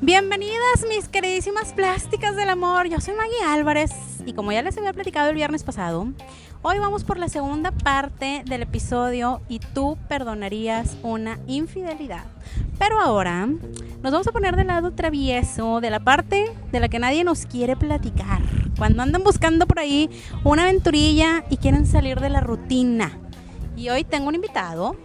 Bienvenidas mis queridísimas plásticas del amor, yo soy Maggie Álvarez y como ya les había platicado el viernes pasado, hoy vamos por la segunda parte del episodio y tú perdonarías una infidelidad. Pero ahora nos vamos a poner del lado travieso, de la parte de la que nadie nos quiere platicar. Cuando andan buscando por ahí una aventurilla y quieren salir de la rutina. Y hoy tengo un invitado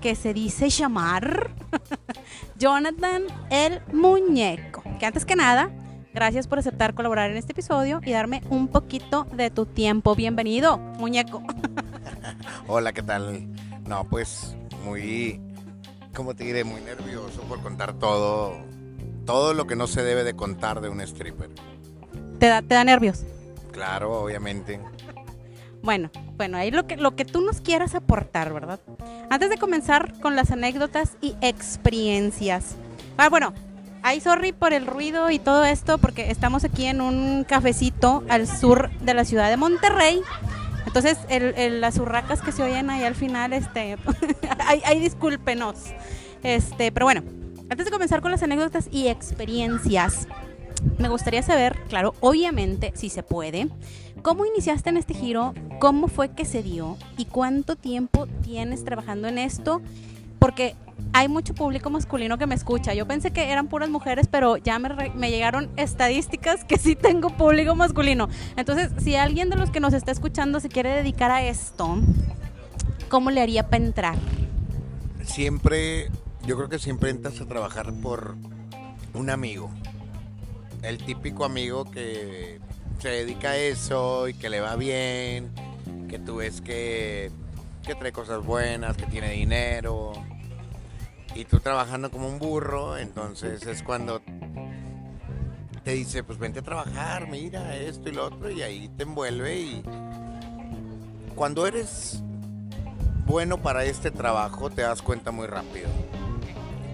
que se dice llamar Jonathan el Muñeco. Que antes que nada, gracias por aceptar colaborar en este episodio y darme un poquito de tu tiempo. Bienvenido, muñeco. Hola, ¿qué tal? No, pues muy, ¿cómo te diré? Muy nervioso por contar todo, todo lo que no se debe de contar de un stripper. ¿Te da, te da nervios? Claro, obviamente. Bueno, bueno, ahí lo que, lo que tú nos quieras aportar, ¿verdad? Antes de comenzar con las anécdotas y experiencias. Ah, bueno, ay, sorry por el ruido y todo esto, porque estamos aquí en un cafecito al sur de la ciudad de Monterrey. Entonces, el, las urracas que se oyen ahí al final, este, ahí, discúlpenos. Este, pero bueno, antes de comenzar con las anécdotas y experiencias, me gustaría saber, claro, obviamente, si se puede, cómo iniciaste en este giro, cómo fue que se dio y cuánto tiempo tienes trabajando en esto, porque hay mucho público masculino que me escucha. Yo pensé que eran puras mujeres, pero ya me, me, llegaron estadísticas que sí tengo público masculino. Entonces, si alguien de los que nos está escuchando se quiere dedicar a esto, ¿cómo le haría para entrar? Siempre, yo creo que siempre entras a trabajar por un amigo el típico amigo que se dedica a eso y que le va bien, que tú ves que, que trae cosas buenas, que tiene dinero. Y tú trabajando como un burro, entonces es cuando te dice, pues vente a trabajar, mira esto y lo otro, y ahí te envuelve y cuando eres bueno para este trabajo te das cuenta muy rápido.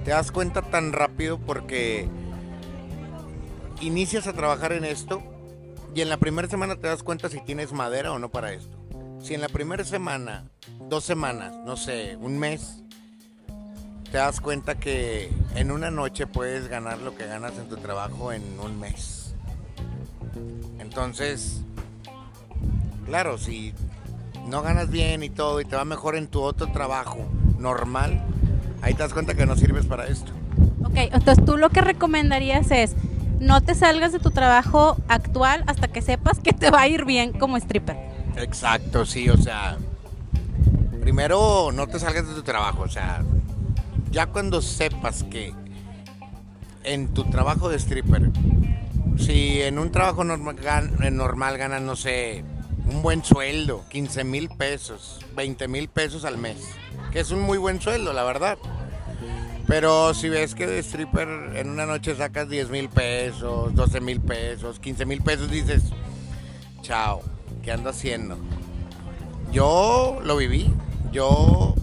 Te das cuenta tan rápido porque inicias a trabajar en esto y en la primera semana te das cuenta si tienes madera o no para esto. Si en la primera semana, dos semanas, no sé, un mes, te das cuenta que en una noche puedes ganar lo que ganas en tu trabajo en un mes. Entonces, claro, si no ganas bien y todo y te va mejor en tu otro trabajo normal, ahí te das cuenta que no sirves para esto. Ok, entonces tú lo que recomendarías es no te salgas de tu trabajo actual hasta que sepas que te va a ir bien como stripper. Exacto, sí, o sea, primero no te salgas de tu trabajo, o sea, ya cuando sepas que en tu trabajo de stripper, si en un trabajo normal, normal ganas, no sé, un buen sueldo, 15 mil pesos, 20 mil pesos al mes, que es un muy buen sueldo, la verdad. Pero si ves que de stripper en una noche sacas 10 mil pesos, 12 mil pesos, 15 mil pesos, dices, chao, ¿qué ando haciendo? Yo lo viví, yo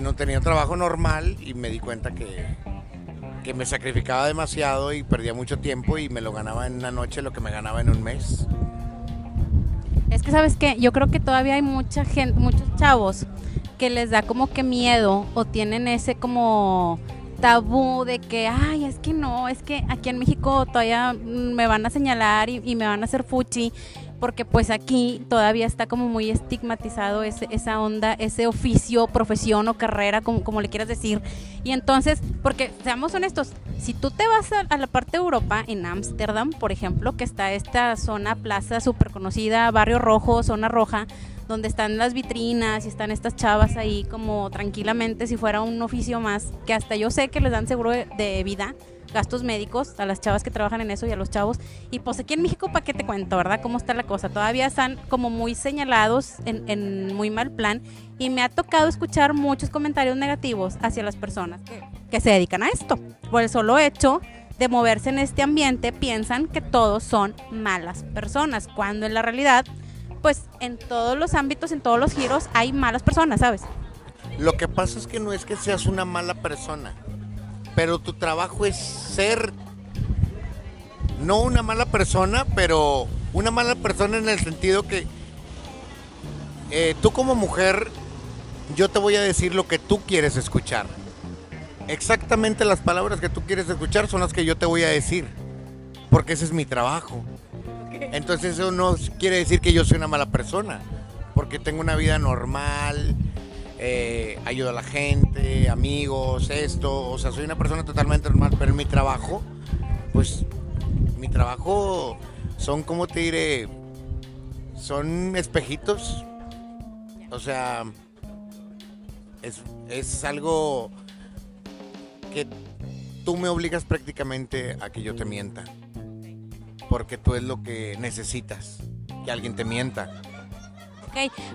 no tenía trabajo normal y me di cuenta que, que me sacrificaba demasiado y perdía mucho tiempo y me lo ganaba en una noche lo que me ganaba en un mes. Es que sabes que yo creo que todavía hay mucha gente, muchos chavos que les da como que miedo o tienen ese como tabú de que, ay, es que no, es que aquí en México todavía me van a señalar y, me van a hacer fuchi, porque pues aquí todavía está como muy estigmatizado ese, esa onda, ese oficio, profesión o carrera, como, como le quieras decir. Y entonces, porque seamos honestos, si tú te vas a, a la parte de Europa, en Ámsterdam, por ejemplo, que está esta zona, plaza súper conocida, barrio rojo, zona roja, donde están las vitrinas y están estas chavas ahí como tranquilamente si fuera un oficio más, que hasta yo sé que les dan seguro de, vida, gastos médicos a las chavas que trabajan en eso y a los chavos. Y pues aquí en México, ¿para qué te cuento, verdad? ¿Cómo está la cosa? Todavía están como muy señalados en, muy mal plan y me ha tocado escuchar muchos comentarios negativos hacia las personas que, que se dedican a esto. Por el solo hecho de moverse en este ambiente piensan que todos son malas personas, cuando en la realidad pues en todos los ámbitos, en todos los giros, hay malas personas, ¿sabes? Lo que pasa es que no es que seas una mala persona. Pero tu trabajo es ser no una mala persona, pero una mala persona en el sentido que eh, tú como mujer, yo te voy a decir lo que tú quieres escuchar. Exactamente las palabras que tú quieres escuchar son las que yo te voy a decir, porque ese es mi trabajo. Entonces eso no quiere decir que yo soy una mala persona, porque tengo una vida normal, eh, ayudo a la gente, amigos, esto, o sea, soy una persona totalmente normal, pero en mi trabajo, pues mi trabajo son, como te diré? Son espejitos, o sea, es, es algo que tú me obligas prácticamente a que yo te mienta, porque tú es lo que necesitas, que alguien te mienta.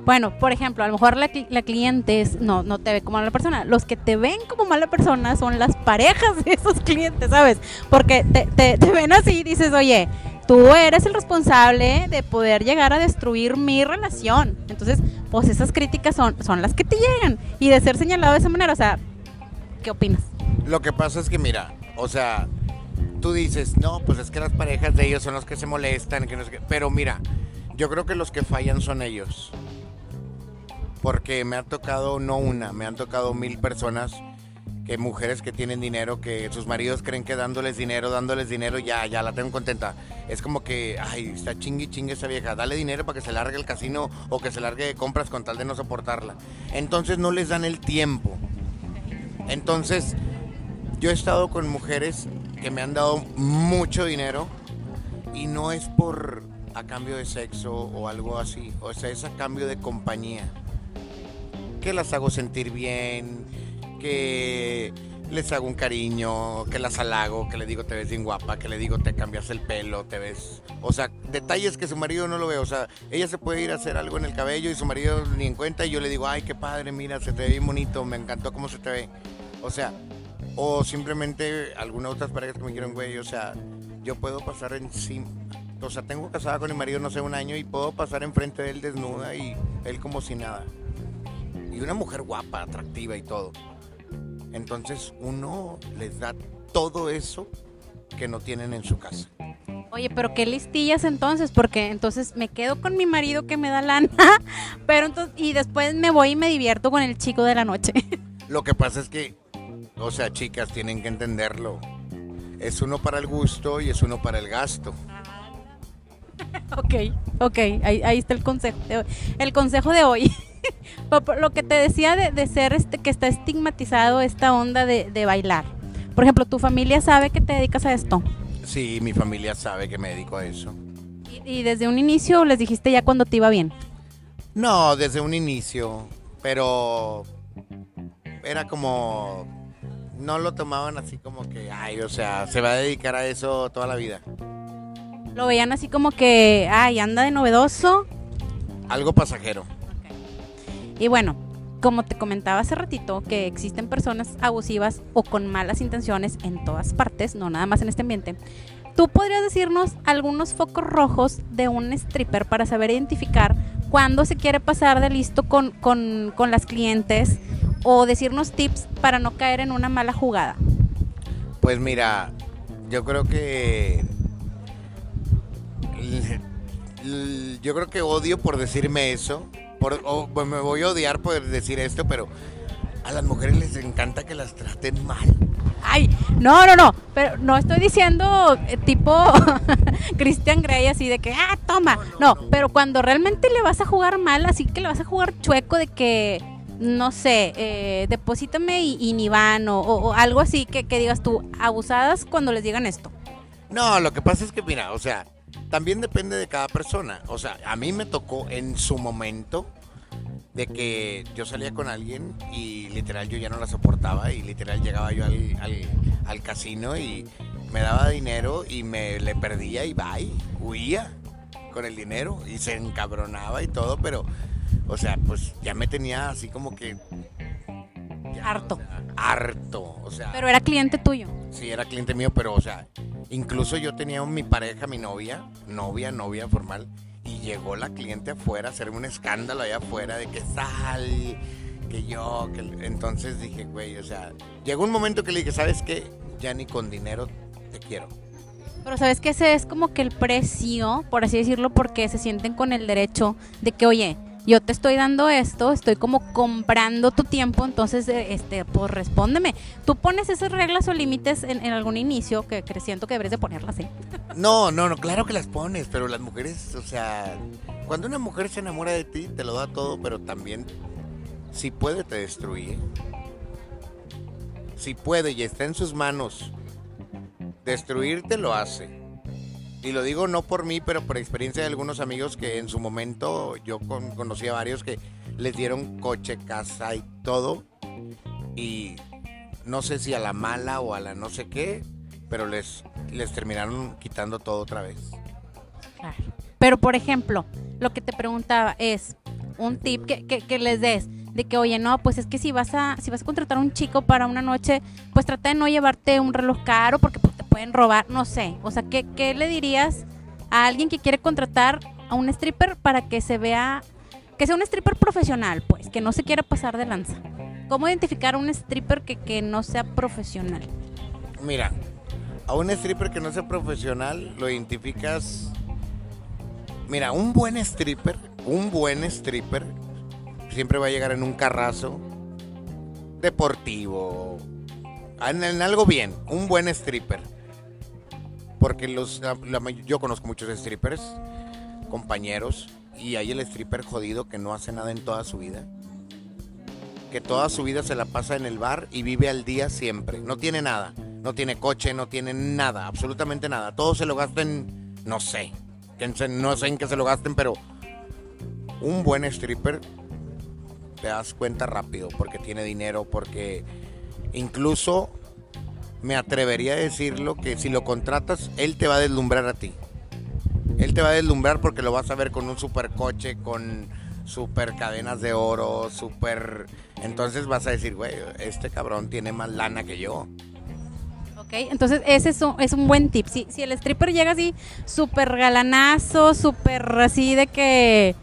Bueno, por ejemplo, a lo mejor la, la cliente no, no te ve como mala persona. Los que te ven como mala persona son las parejas de esos clientes, ¿sabes? Porque te ven así y dices, oye, tú eres el responsable de poder llegar a destruir mi relación. Entonces, pues esas críticas son, son las que te llegan. Y de ser señalado de esa manera, o sea, ¿qué opinas? Lo que pasa es que, mira, o sea, tú dices, no, pues es que las parejas de ellos son los que se molestan, que no sé qué. Pero mira, yo creo que los que fallan son ellos. Porque me ha tocado, no una, me han tocado mil personas, que mujeres que tienen dinero, que sus maridos creen que dándoles dinero, dándoles dinero, ya, ya la tengo contenta. Es como que, ay, está chingue chingue esa vieja, dale dinero para que se largue el casino o que se largue de compras con tal de no soportarla. Entonces no les dan el tiempo. Entonces, yo he estado con mujeres que me han dado mucho dinero y no es por a cambio de sexo o algo así, o sea, es a cambio de compañía. Que las hago sentir bien, que les hago un cariño, que las halago, que le digo te ves bien guapa, que le digo te cambias el pelo, te ves... O sea, detalles que su marido no lo ve. O sea, ella se puede ir a hacer algo en el cabello y su marido ni en cuenta y yo le digo, ay, qué padre, mira, se te ve bien bonito, me encantó cómo se te ve. O sea, o simplemente algunas otras parejas que me dijeron, güey, o sea, yo puedo pasar encima o sea, tengo casada con mi marido, no sé, un año y puedo pasar enfrente de él desnuda y él como si nada. Y una mujer guapa, atractiva y todo. Entonces uno les da todo eso que no tienen en su casa. Oye, pero qué listillas entonces, porque entonces me quedo con mi marido que me da lana, pero entonces, y después me voy y me divierto con el chico de la noche. Lo que pasa es que, o sea, chicas, tienen que entenderlo. Es uno para el gusto y es uno para el gasto. Ok, ok, ahí, está el consejo de hoy. El consejo de hoy. Lo que te decía de, ser este, que está estigmatizado esta onda de, bailar. Por ejemplo, ¿tu familia sabe que te dedicas a esto? Sí, mi familia sabe que me dedico a eso. ¿Y, desde un inicio les dijiste ya cuando te iba bien? No, desde un inicio, pero era como, no lo tomaban así como que, ay, o sea, se va a dedicar a eso toda la vida. Lo veían así como que, ay, anda de novedoso. Algo pasajero. Y bueno, como te comentaba hace ratito, que existen personas abusivas o con malas intenciones en todas partes, no nada más en este ambiente. ¿Tú podrías decirnos algunos focos rojos de un stripper para saber identificar cuándo se quiere pasar de listo con, con, con las clientes o decirnos tips para no caer en una mala jugada? Pues mira, yo creo que yo creo que odio por decirme eso. Por, me voy a odiar por decir esto, pero a las mujeres les encanta que las traten mal. Ay, no, no, no, pero no estoy diciendo eh, tipo Christian Grey así de que, ah, toma. No, pero cuando realmente le vas a jugar mal, así que le vas a jugar chueco de que, no sé, eh, deposítame y, ni van o, o, algo así que, que digas tú, abusadas cuando les digan esto. No, lo que pasa es que, mira, o sea, también depende de cada persona. O sea, a mí me tocó en su momento de que yo salía con alguien y literal yo ya no la soportaba y literal llegaba yo al, casino y me daba dinero y me le perdía y bye, huía con el dinero y se encabronaba y todo, pero, o sea, pues ya me tenía así como que... harto. harto, o sea... Pero era cliente tuyo. Sí, era cliente mío, pero, o sea, Incluso yo tenía mi pareja, mi novia, novia, novia formal, y llegó la cliente afuera a hacerme un escándalo allá afuera de que sal, que yo, que entonces dije, güey, o sea, llegó un momento que le dije, ¿sabes qué? Ya ni con dinero te quiero. Pero sabes que ese es como que el precio, por así decirlo, porque se sienten con el derecho de que, oye, yo te estoy dando esto, estoy como comprando tu tiempo, entonces, eh, este, pues respóndeme. ¿Tú pones esas reglas o límites en, algún inicio que, que siento que deberías de ponerlas, ¿eh? No, no, no, claro que las pones, pero las mujeres, o sea, cuando una mujer se enamora de ti, te lo da todo, pero también, si puede, te destruye. Si puede y está en sus manos destruirte, lo hace. Y lo digo no por mí, pero por experiencia de algunos amigos que en su momento yo conocí a varios que les dieron coche, casa y todo. Y no sé si a la mala o a la no sé qué, pero les, les terminaron quitando todo otra vez. Claro. Pero por ejemplo, lo que te preguntaba es un tip que, que les des de que, oye, no, pues es que si vas a, si vas a contratar a un chico para una noche, pues trata de no llevarte un reloj caro porque pues, robar, no sé. O sea, ¿qué, ¿qué le dirías a alguien que quiere contratar a un stripper para que se vea, que sea un stripper profesional, pues, que no se quiera pasar de lanza? ¿Cómo identificar a un stripper que, que no sea profesional? Mira, a un stripper que no sea profesional lo identificas... Mira, un buen stripper, un buen stripper siempre va a llegar en un carrazo deportivo, en, algo bien, un buen stripper. Porque los, yo conozco muchos strippers, compañeros, y hay el stripper jodido que no hace nada en toda su vida. Que toda su vida se la pasa en el bar y vive al día siempre. No tiene nada. No tiene coche, no tiene nada, absolutamente nada. Todo se lo gasten, no sé. No sé en qué se lo gasten, pero un buen stripper te das cuenta rápido porque tiene dinero, porque incluso me atrevería a decirlo que si lo contratas, él te va a deslumbrar a ti. Él te va a deslumbrar porque lo vas a ver con un super coche, con super cadenas de oro, super... Entonces vas a decir, güey, este cabrón tiene más lana que yo. Ok, entonces ese es un, es un buen tip. Si, si el stripper llega así, súper galanazo, súper así de que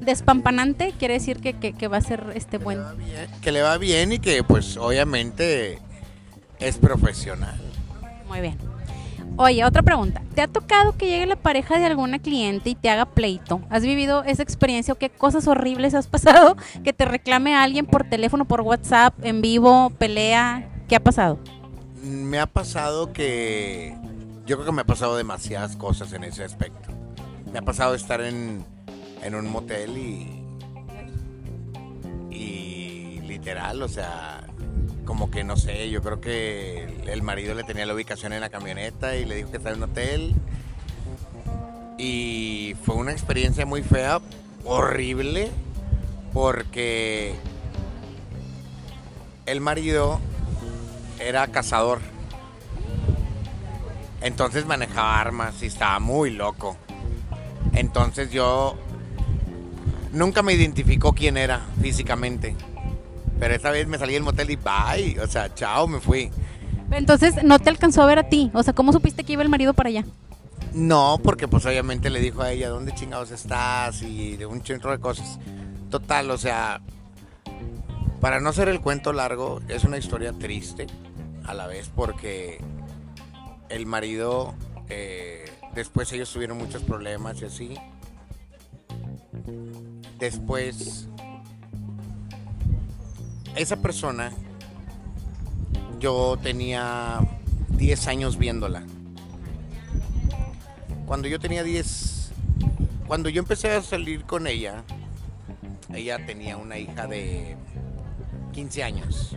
despampanante, quiere decir que, que, va a ser este buen. que le va bien y que pues obviamente es profesional. Muy bien. Oye, otra pregunta. ¿Te ha tocado que llegue la pareja de alguna cliente y te haga pleito? ¿Has vivido esa experiencia o qué cosas horribles has pasado? Que te reclame a alguien por teléfono, por WhatsApp, en vivo, pelea. ¿Qué ha pasado? Me ha pasado que... Yo creo que me ha pasado demasiadas cosas en ese aspecto. Me ha pasado estar en, en un motel y, y literal, o sea, como que no sé, yo creo que el marido le tenía la ubicación en la camioneta y le dijo que estaba en un hotel. Y fue una experiencia muy fea, horrible, porque el marido era cazador. Entonces manejaba armas y estaba muy loco. Entonces yo Nunca me identificó quién era físicamente. Pero esta vez me salí del motel y bye. O sea, chao, me fui. Entonces, ¿no te alcanzó a ver a ti? O sea, ¿cómo supiste que iba el marido para allá? No, porque pues obviamente le dijo a ella, ¿dónde chingados estás? Y de un centro de cosas. Total, o sea, para no hacer el cuento largo, es una historia triste a la vez porque el marido, eh, después ellos tuvieron muchos problemas y así. Después, esa persona, yo tenía 10 años viéndola. Cuando yo tenía 10, cuando yo empecé a salir con ella, ella tenía una hija de 15 años,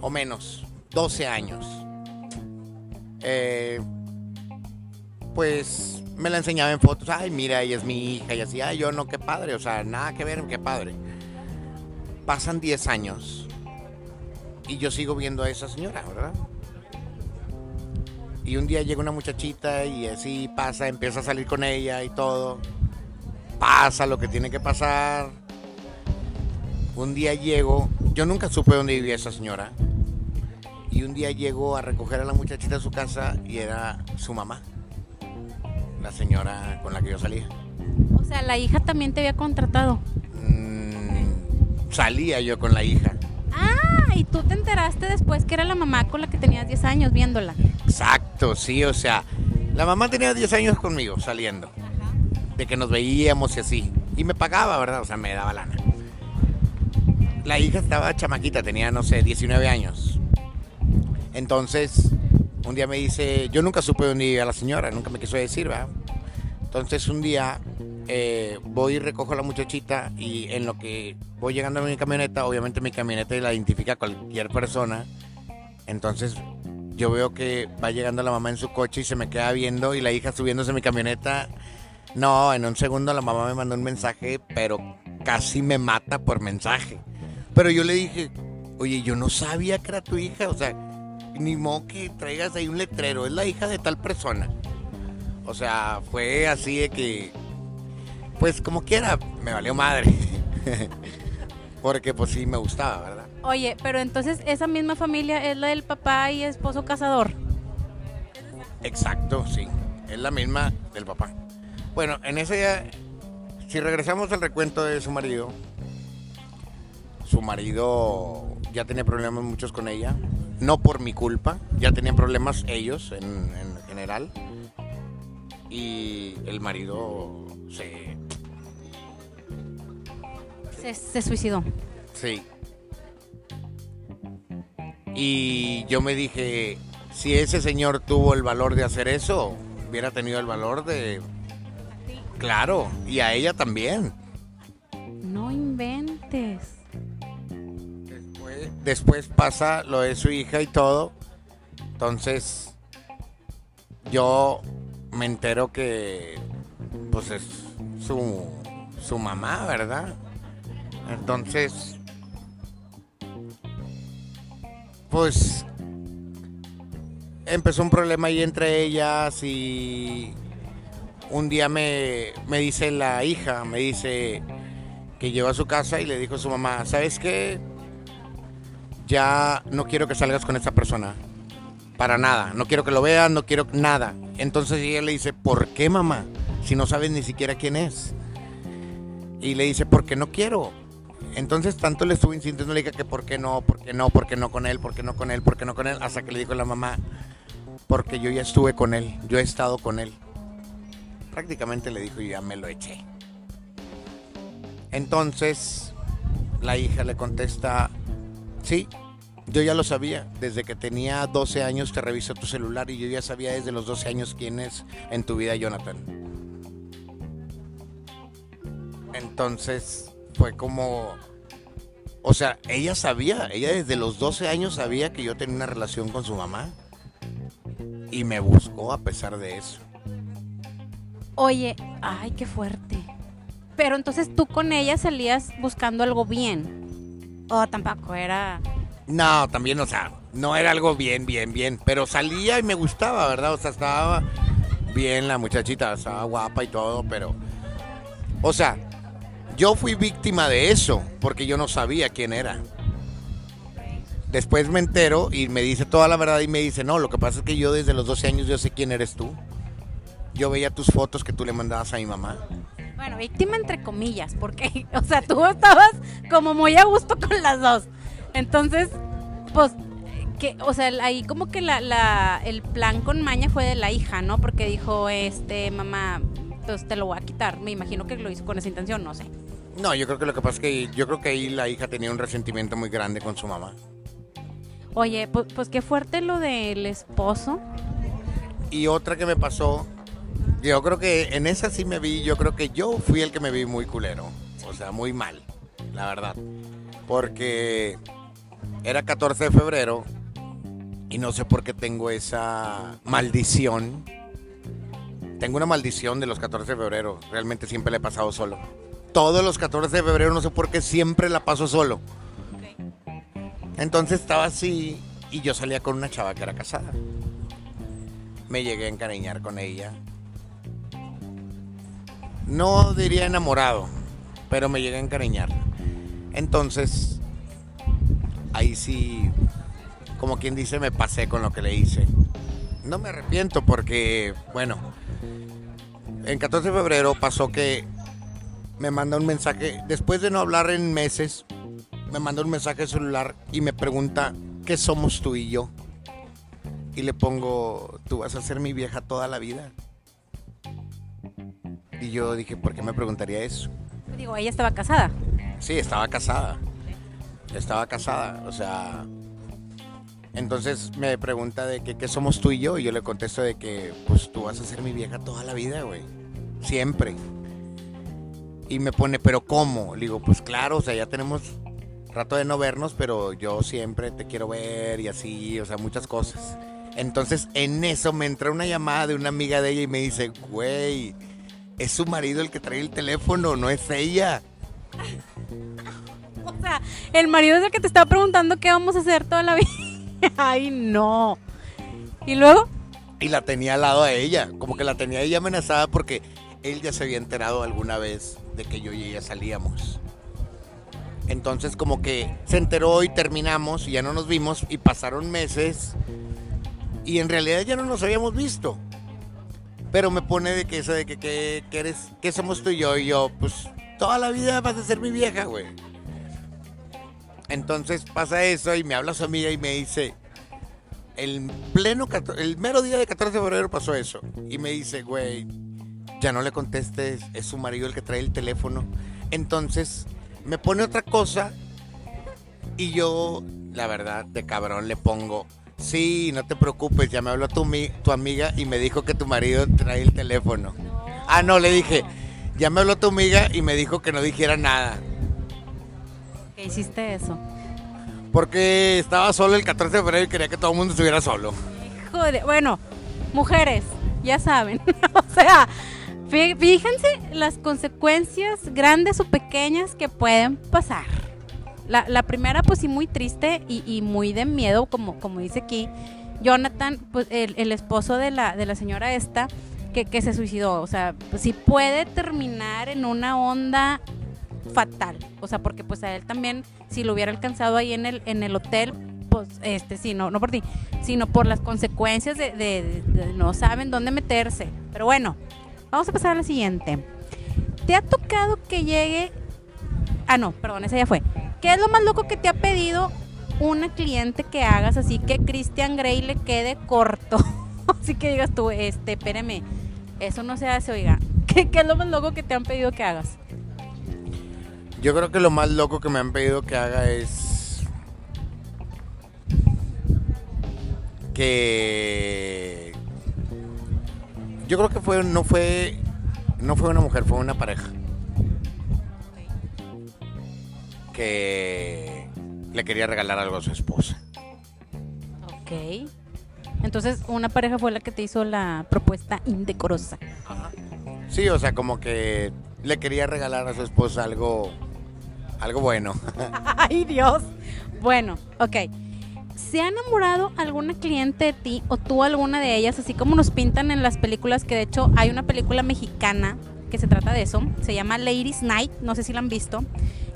o menos, 12 años. Eh, pues me la enseñaba en fotos, ay, mira, ella es mi hija, y así, ay, yo no, qué padre, o sea, nada que ver, qué padre. Pasan 10 años y yo sigo viendo a esa señora, ¿verdad? Y un día llega una muchachita y así pasa, empieza a salir con ella y todo. Pasa lo que tiene que pasar. Un día llego, yo nunca supe dónde vivía esa señora. Y un día llego a recoger a la muchachita a su casa y era su mamá la señora con la que yo salía. O sea, la hija también te había contratado. Mm, salía yo con la hija. Ah, y tú te enteraste después que era la mamá con la que tenías 10 años viéndola. Exacto, sí, o sea, la mamá tenía 10 años conmigo saliendo. De que nos veíamos y así. Y me pagaba, ¿verdad? O sea, me daba lana. La hija estaba chamaquita, tenía, no sé, 19 años. Entonces, un día me dice, yo nunca supe dónde iba la señora, nunca me quiso decir, ¿verdad? Entonces un día eh, voy y recojo a la muchachita y en lo que voy llegando a mi camioneta, obviamente mi camioneta la identifica cualquier persona. Entonces yo veo que va llegando la mamá en su coche y se me queda viendo y la hija subiéndose a mi camioneta. No, en un segundo la mamá me mandó un mensaje, pero casi me mata por mensaje. Pero yo le dije, oye, yo no sabía que era tu hija, o sea, ni modo que traigas ahí un letrero, es la hija de tal persona. O sea, fue así de que, pues como quiera, me valió madre. Porque pues sí me gustaba, ¿verdad? Oye, pero entonces esa misma familia es la del papá y esposo cazador. Exacto, sí. Es la misma del papá. Bueno, en ese si regresamos al recuento de su marido, su marido ya tenía problemas muchos con ella, no por mi culpa, ya tenían problemas ellos en, en general. Y el marido se... Se, se suicidó. Sí. Y yo me dije, si ese señor tuvo el valor de hacer eso, hubiera tenido el valor de... Claro, y a ella también. No inventes. Después, después pasa lo de su hija y todo. Entonces, yo me entero que pues es su, su mamá, ¿verdad? Entonces, pues empezó un problema ahí entre ellas y un día me, me dice la hija, me dice que llegó a su casa y le dijo a su mamá, ¿sabes qué? Ya no quiero que salgas con esa persona. Para nada. No quiero que lo vean, no quiero nada. Entonces ella le dice, ¿por qué mamá? Si no sabes ni siquiera quién es. Y le dice, porque no quiero. Entonces tanto le estuvo insistiendo, le dije que por qué no, por qué no, por qué no con él, por qué no con él, por qué no con él, hasta que le dijo la mamá, porque yo ya estuve con él, yo he estado con él. Prácticamente le dijo y ya me lo eché. Entonces la hija le contesta, sí, yo ya lo sabía, desde que tenía 12 años te revisé tu celular y yo ya sabía desde los 12 años quién es en tu vida Jonathan. Entonces fue como, o sea, ella sabía, ella desde los 12 años sabía que yo tenía una relación con su mamá y me buscó a pesar de eso. Oye, ay, qué fuerte. Pero entonces tú con ella salías buscando algo bien. O tampoco era... No, también, o sea, no era algo bien, bien, bien, pero salía y me gustaba, ¿verdad? O sea, estaba bien la muchachita, estaba guapa y todo, pero, o sea, yo fui víctima de eso, porque yo no sabía quién era. Después me entero y me dice toda la verdad y me dice, no, lo que pasa es que yo desde los 12 años yo sé quién eres tú. Yo veía tus fotos que tú le mandabas a mi mamá. Bueno, víctima entre comillas, porque, o sea, tú estabas como muy a gusto con las dos. Entonces, pues, que, o sea, ahí como que la, la, el plan con Maña fue de la hija, ¿no? Porque dijo, este, mamá, pues te lo voy a quitar. Me imagino que lo hizo con esa intención, no sé. No, yo creo que lo que pasa es que yo creo que ahí la hija tenía un resentimiento muy grande con su mamá. Oye, pues, pues qué fuerte lo del esposo. Y otra que me pasó, yo creo que en esa sí me vi, yo creo que yo fui el que me vi muy culero. O sea, muy mal, la verdad. Porque era 14 de febrero y no sé por qué tengo esa maldición. Tengo una maldición de los 14 de febrero. Realmente siempre la he pasado solo. Todos los 14 de febrero no sé por qué siempre la paso solo. Entonces estaba así y yo salía con una chava que era casada. Me llegué a encariñar con ella. No diría enamorado, pero me llegué a encariñar. Entonces, ahí sí, como quien dice, me pasé con lo que le hice. No me arrepiento porque, bueno, en 14 de febrero pasó que me manda un mensaje, después de no hablar en meses, me manda un mensaje celular y me pregunta, ¿qué somos tú y yo? Y le pongo, tú vas a ser mi vieja toda la vida. Y yo dije, ¿por qué me preguntaría eso? Digo, ella estaba casada. Sí, estaba casada. Estaba casada, o sea... Entonces me pregunta de que qué somos tú y yo y yo le contesto de que pues tú vas a ser mi vieja toda la vida, güey. Siempre. Y me pone, pero ¿cómo? Le digo, pues claro, o sea, ya tenemos rato de no vernos, pero yo siempre te quiero ver y así, o sea, muchas cosas. Entonces en eso me entra una llamada de una amiga de ella y me dice, güey, es su marido el que trae el teléfono, no es ella. O sea, el marido es el que te está preguntando qué vamos a hacer toda la vida. Ay, no. ¿Y luego? Y la tenía al lado a ella, como que la tenía ella amenazada porque él ya se había enterado alguna vez de que yo y ella salíamos. Entonces como que se enteró y terminamos y ya no nos vimos y pasaron meses y en realidad ya no nos habíamos visto. Pero me pone de que eso de que, que, que eres, que somos tú y yo y yo, pues toda la vida vas a ser mi vieja, güey. Entonces pasa eso y me habla su amiga y me dice, el pleno, el mero día de 14 de febrero pasó eso. Y me dice, güey, ya no le contestes, es su marido el que trae el teléfono. Entonces me pone otra cosa y yo, la verdad, de cabrón le pongo, sí, no te preocupes, ya me habló tu, tu amiga y me dijo que tu marido trae el teléfono. Ah, no, le dije, ya me habló tu amiga y me dijo que no dijera nada. ¿Qué hiciste eso? Porque estaba solo el 14 de febrero y quería que todo el mundo estuviera solo. Joder, bueno, mujeres, ya saben. o sea, fíjense las consecuencias grandes o pequeñas que pueden pasar. La, primera, pues sí, muy triste y, muy de miedo, como, como dice aquí. Jonathan, pues el, esposo de la, de la señora esta, que, que se suicidó. O sea, pues sí puede terminar en una onda fatal. O sea, porque pues a él también, si lo hubiera alcanzado ahí en el, en el hotel, pues este, sí, no, no por ti, sino por las consecuencias de, no saben dónde meterse. Pero bueno, vamos a pasar a la siguiente. ¿Te ha tocado que llegue... Ah, no, perdón, esa ya fue. ¿Qué es lo más loco que te ha pedido una cliente que hagas así que Christian Grey le quede corto? así que digas tú, este, espéreme, eso no se hace, oiga. ¿Qué, ¿Qué es lo más loco que te han pedido que hagas? Yo creo que lo más loco que me han pedido que haga es que yo creo que fue no fue no fue una mujer, fue una pareja. Que le quería regalar algo a su esposa. Ok. Entonces, una pareja fue la que te hizo la propuesta indecorosa. Sí, o sea, como que le quería regalar a su esposa algo algo bueno. Ay, Dios. Bueno, ok. ¿Se ha enamorado alguna cliente de ti o tú alguna de ellas, así como nos pintan en las películas, que de hecho hay una película mexicana que se trata de eso, se llama Ladies Night, no sé si la han visto,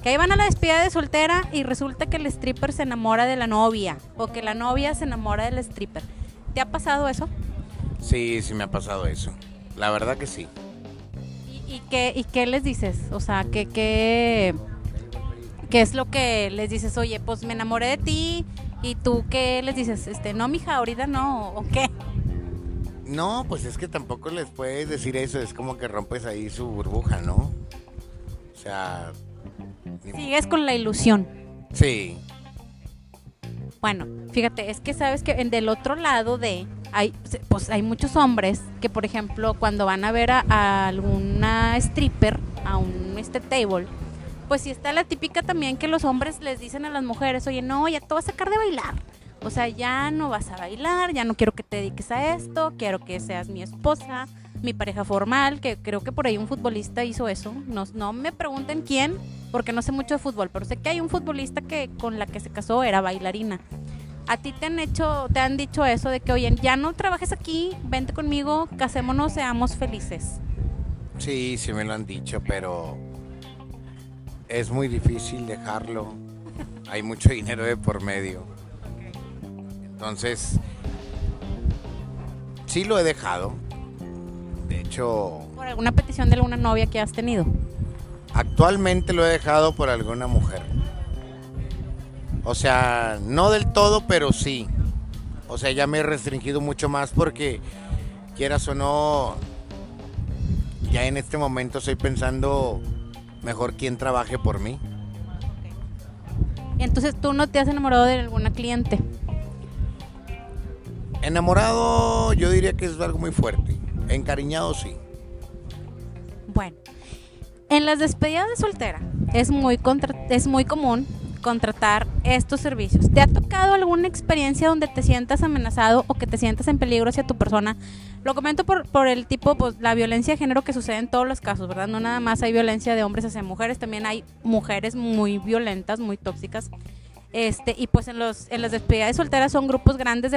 que ahí van a la despedida de soltera y resulta que el stripper se enamora de la novia o que la novia se enamora del stripper. ¿Te ha pasado eso? Sí, sí me ha pasado eso. La verdad que sí. ¿Y, qué, y qué les dices? O sea, ¿qué, qué, ¿Qué es lo que les dices? Oye, pues me enamoré de ti. ¿Y tú qué les dices? Este, no, mija, ahorita no. ¿O qué? No, pues es que tampoco les puedes decir eso. Es como que rompes ahí su burbuja, ¿no? O sea. Sigues con la ilusión. Sí. Bueno, fíjate, es que sabes que en del otro lado de hay pues hay muchos hombres que por ejemplo cuando van a ver a, a alguna stripper a un este table pues sí está la típica también que los hombres les dicen a las mujeres, oye, no, ya te vas a sacar de bailar. O sea, ya no vas a bailar, ya no quiero que te dediques a esto, quiero que seas mi esposa, mi pareja formal, que creo que por ahí un futbolista hizo eso. No, no me pregunten quién, porque no sé mucho de fútbol, pero sé que hay un futbolista que con la que se casó era bailarina. A ti te han hecho, te han dicho eso de que, oye, ya no trabajes aquí, vente conmigo, casémonos, seamos felices. Sí, sí me lo han dicho, pero es muy difícil dejarlo. Hay mucho dinero de por medio. Entonces, sí lo he dejado. De hecho... ¿Por alguna petición de alguna novia que has tenido? Actualmente lo he dejado por alguna mujer. O sea, no del todo, pero sí. O sea, ya me he restringido mucho más porque, quieras o no, ya en este momento estoy pensando mejor quién trabaje por mí. Entonces tú no te has enamorado de alguna cliente. Enamorado, yo diría que es algo muy fuerte. Encariñado, sí. Bueno, en las despedidas de soltera es muy, contra- es muy común contratar estos servicios. ¿Te ha tocado alguna experiencia donde te sientas amenazado o que te sientas en peligro hacia tu persona? Lo comento por, por el tipo, pues la violencia de género que sucede en todos los casos, ¿verdad? No nada más hay violencia de hombres hacia mujeres, también hay mujeres muy violentas, muy tóxicas. Este, y pues en, los, en las despedidas de solteras son grupos grandes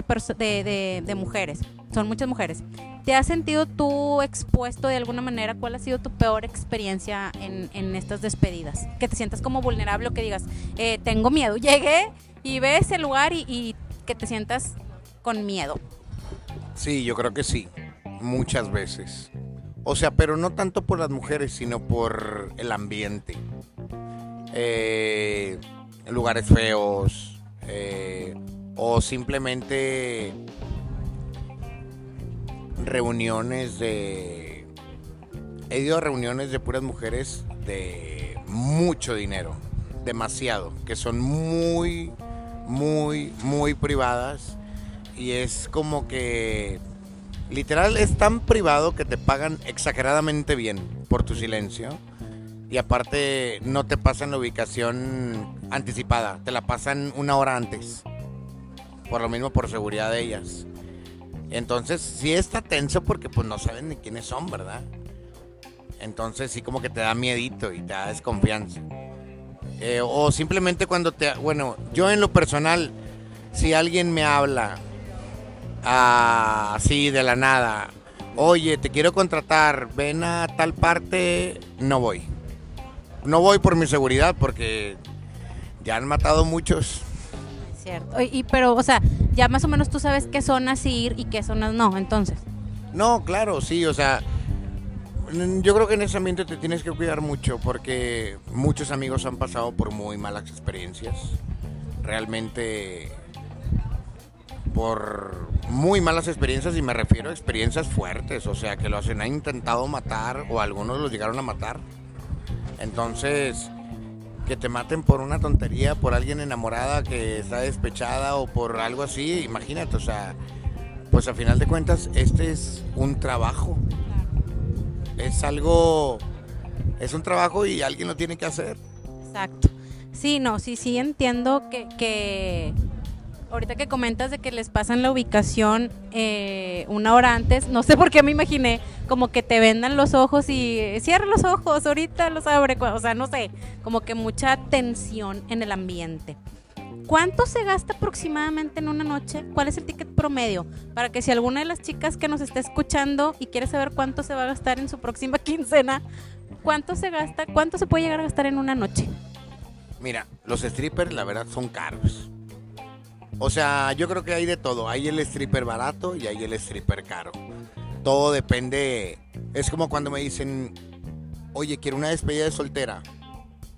de- de mujeres, son muchas mujeres. ¿Te has sentido tú expuesto de alguna manera? ¿Cuál ha sido tu peor experiencia en, en estas despedidas? Que te sientas como vulnerable o que digas, eh, tengo miedo. Llegué y ves el lugar y, y que te sientas con miedo. Sí, yo creo que sí. Muchas veces. O sea, pero no tanto por las mujeres, sino por el ambiente. Eh, lugares feos. eh, o simplemente reuniones de... He ido a reuniones de puras mujeres de mucho dinero. Demasiado. Que son muy, muy, muy privadas. Y es como que... Literal es tan privado que te pagan exageradamente bien por tu silencio. Y aparte no te pasan la ubicación anticipada, te la pasan una hora antes. Por lo mismo por seguridad de ellas. Entonces sí está tenso porque pues no saben ni quiénes son, ¿verdad? Entonces sí como que te da miedito y te da desconfianza. Eh, o simplemente cuando te... Bueno, yo en lo personal, si alguien me habla así de la nada, oye, te quiero contratar, ven a tal parte, no voy. No voy por mi seguridad porque ya han matado muchos. Cierto. Y, pero, o sea, ya más o menos tú sabes qué zonas ir y qué zonas no, entonces. No, claro, sí, o sea, yo creo que en ese ambiente te tienes que cuidar mucho porque muchos amigos han pasado por muy malas experiencias. Realmente por muy malas experiencias y me refiero a experiencias fuertes, o sea, que los han intentado matar o algunos los llegaron a matar. Entonces, que te maten por una tontería, por alguien enamorada que está despechada o por algo así, imagínate, o sea, pues a final de cuentas este es un trabajo. Es algo, es un trabajo y alguien lo tiene que hacer. Exacto. Sí, no, sí, sí entiendo que, que ahorita que comentas de que les pasan la ubicación eh, una hora antes, no sé por qué me imaginé como que te vendan los ojos y eh, cierra los ojos, ahorita los abre, o sea, no sé, como que mucha tensión en el ambiente. ¿Cuánto se gasta aproximadamente en una noche? ¿Cuál es el ticket promedio? Para que si alguna de las chicas que nos está escuchando y quiere saber cuánto se va a gastar en su próxima quincena, ¿cuánto se gasta? ¿Cuánto se puede llegar a gastar en una noche? Mira, los strippers la verdad son caros. O sea, yo creo que hay de todo. Hay el stripper barato y hay el stripper caro. Todo depende. Es como cuando me dicen, oye, quiero una despedida de soltera.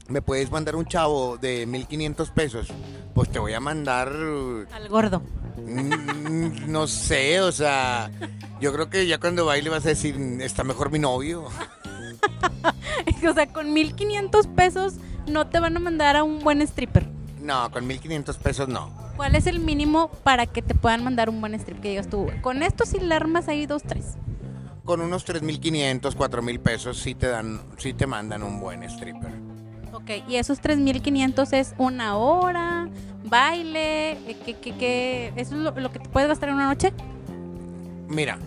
¿Me puedes mandar un chavo de 1500 pesos? Pues te voy a mandar, Al gordo. mm, no sé, o sea, yo creo que ya cuando baile vas a decir, está mejor mi novio. o sea, con 1500 pesos no te van a mandar a un buen stripper. No, con 1500 pesos no. ¿Cuál es el mínimo para que te puedan mandar un buen strip? Que digas tú, con esto sí le armas ahí dos, tres. Con unos 3.500, 4.000 pesos sí te dan, sí te mandan un buen stripper. Ok, y esos 3500 es una hora, baile, eh, ¿qué, qué, qué? ¿Eso es lo, lo que te puedes gastar en una noche? Mira,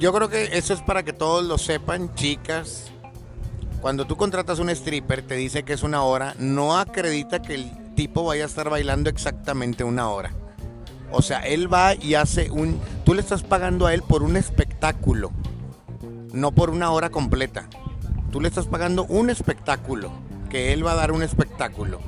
yo creo que eso es para que todos lo sepan, chicas. Cuando tú contratas un stripper, te dice que es una hora, no acredita que el tipo vaya a estar bailando exactamente una hora. O sea, él va y hace un... Tú le estás pagando a él por un espectáculo, no por una hora completa. Tú le estás pagando un espectáculo, que él va a dar un espectáculo.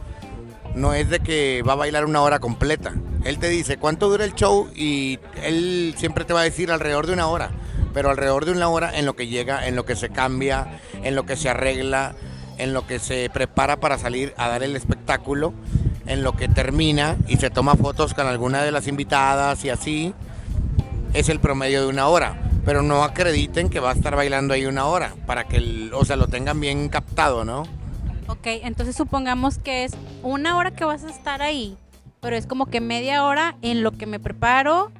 No es de que va a bailar una hora completa. Él te dice cuánto dura el show y él siempre te va a decir alrededor de una hora. Pero alrededor de una hora en lo que llega, en lo que se cambia, en lo que se arregla, en lo que se prepara para salir a dar el espectáculo. en lo que termina y se toma fotos con alguna de las invitadas y así, es el promedio de una hora. Pero no acrediten que va a estar bailando ahí una hora, para que, el- o sea, lo tengan bien captado, ¿no? Ok, entonces supongamos que es una hora que vas a estar ahí, pero es como que media hora en lo que me preparo,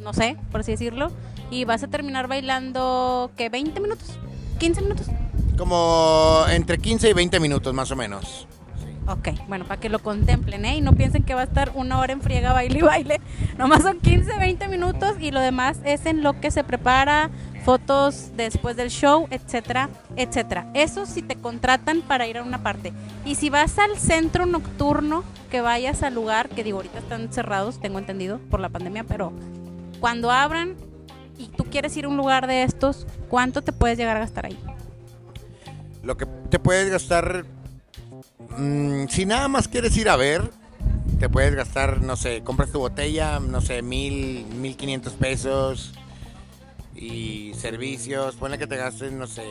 no sé, por así decirlo, y vas a terminar bailando, ¿qué? ¿20 minutos? ¿15 minutos? Como entre 15 y 20 minutos más o menos. Ok, bueno, para que lo contemplen, ¿eh? Y no piensen que va a estar una hora en friega, baile y baile. Nomás son 15, 20 minutos y lo demás es en lo que se prepara, fotos después del show, etcétera, etcétera. Eso si te contratan para ir a una parte. Y si vas al centro nocturno, que vayas al lugar, que digo, ahorita están cerrados, tengo entendido, por la pandemia, pero cuando abran y tú quieres ir a un lugar de estos, ¿cuánto te puedes llegar a gastar ahí? Lo que te puedes gastar, mm, si nada más quieres ir a ver, te puedes gastar, no sé, compras tu botella, no sé, mil, mil quinientos pesos y servicios, ponle que te gastes, no sé,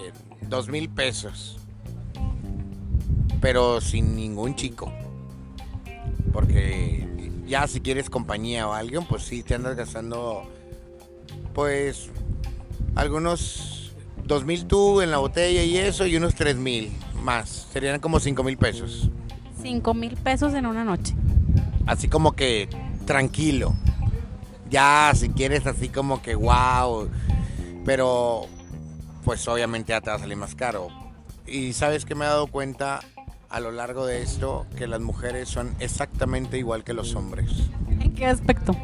dos mil pesos, pero sin ningún chico, porque ya si quieres compañía o alguien, pues sí te andas gastando, pues, algunos dos mil tú en la botella y eso, y unos tres mil más, serían como cinco mil pesos. 5 mil pesos en una noche. así como que tranquilo. Ya, si quieres así como que wow. Pero, pues obviamente ya te va a salir más caro. Y sabes que me he dado cuenta a lo largo de esto que las mujeres son exactamente igual que los hombres. ¿En qué aspecto?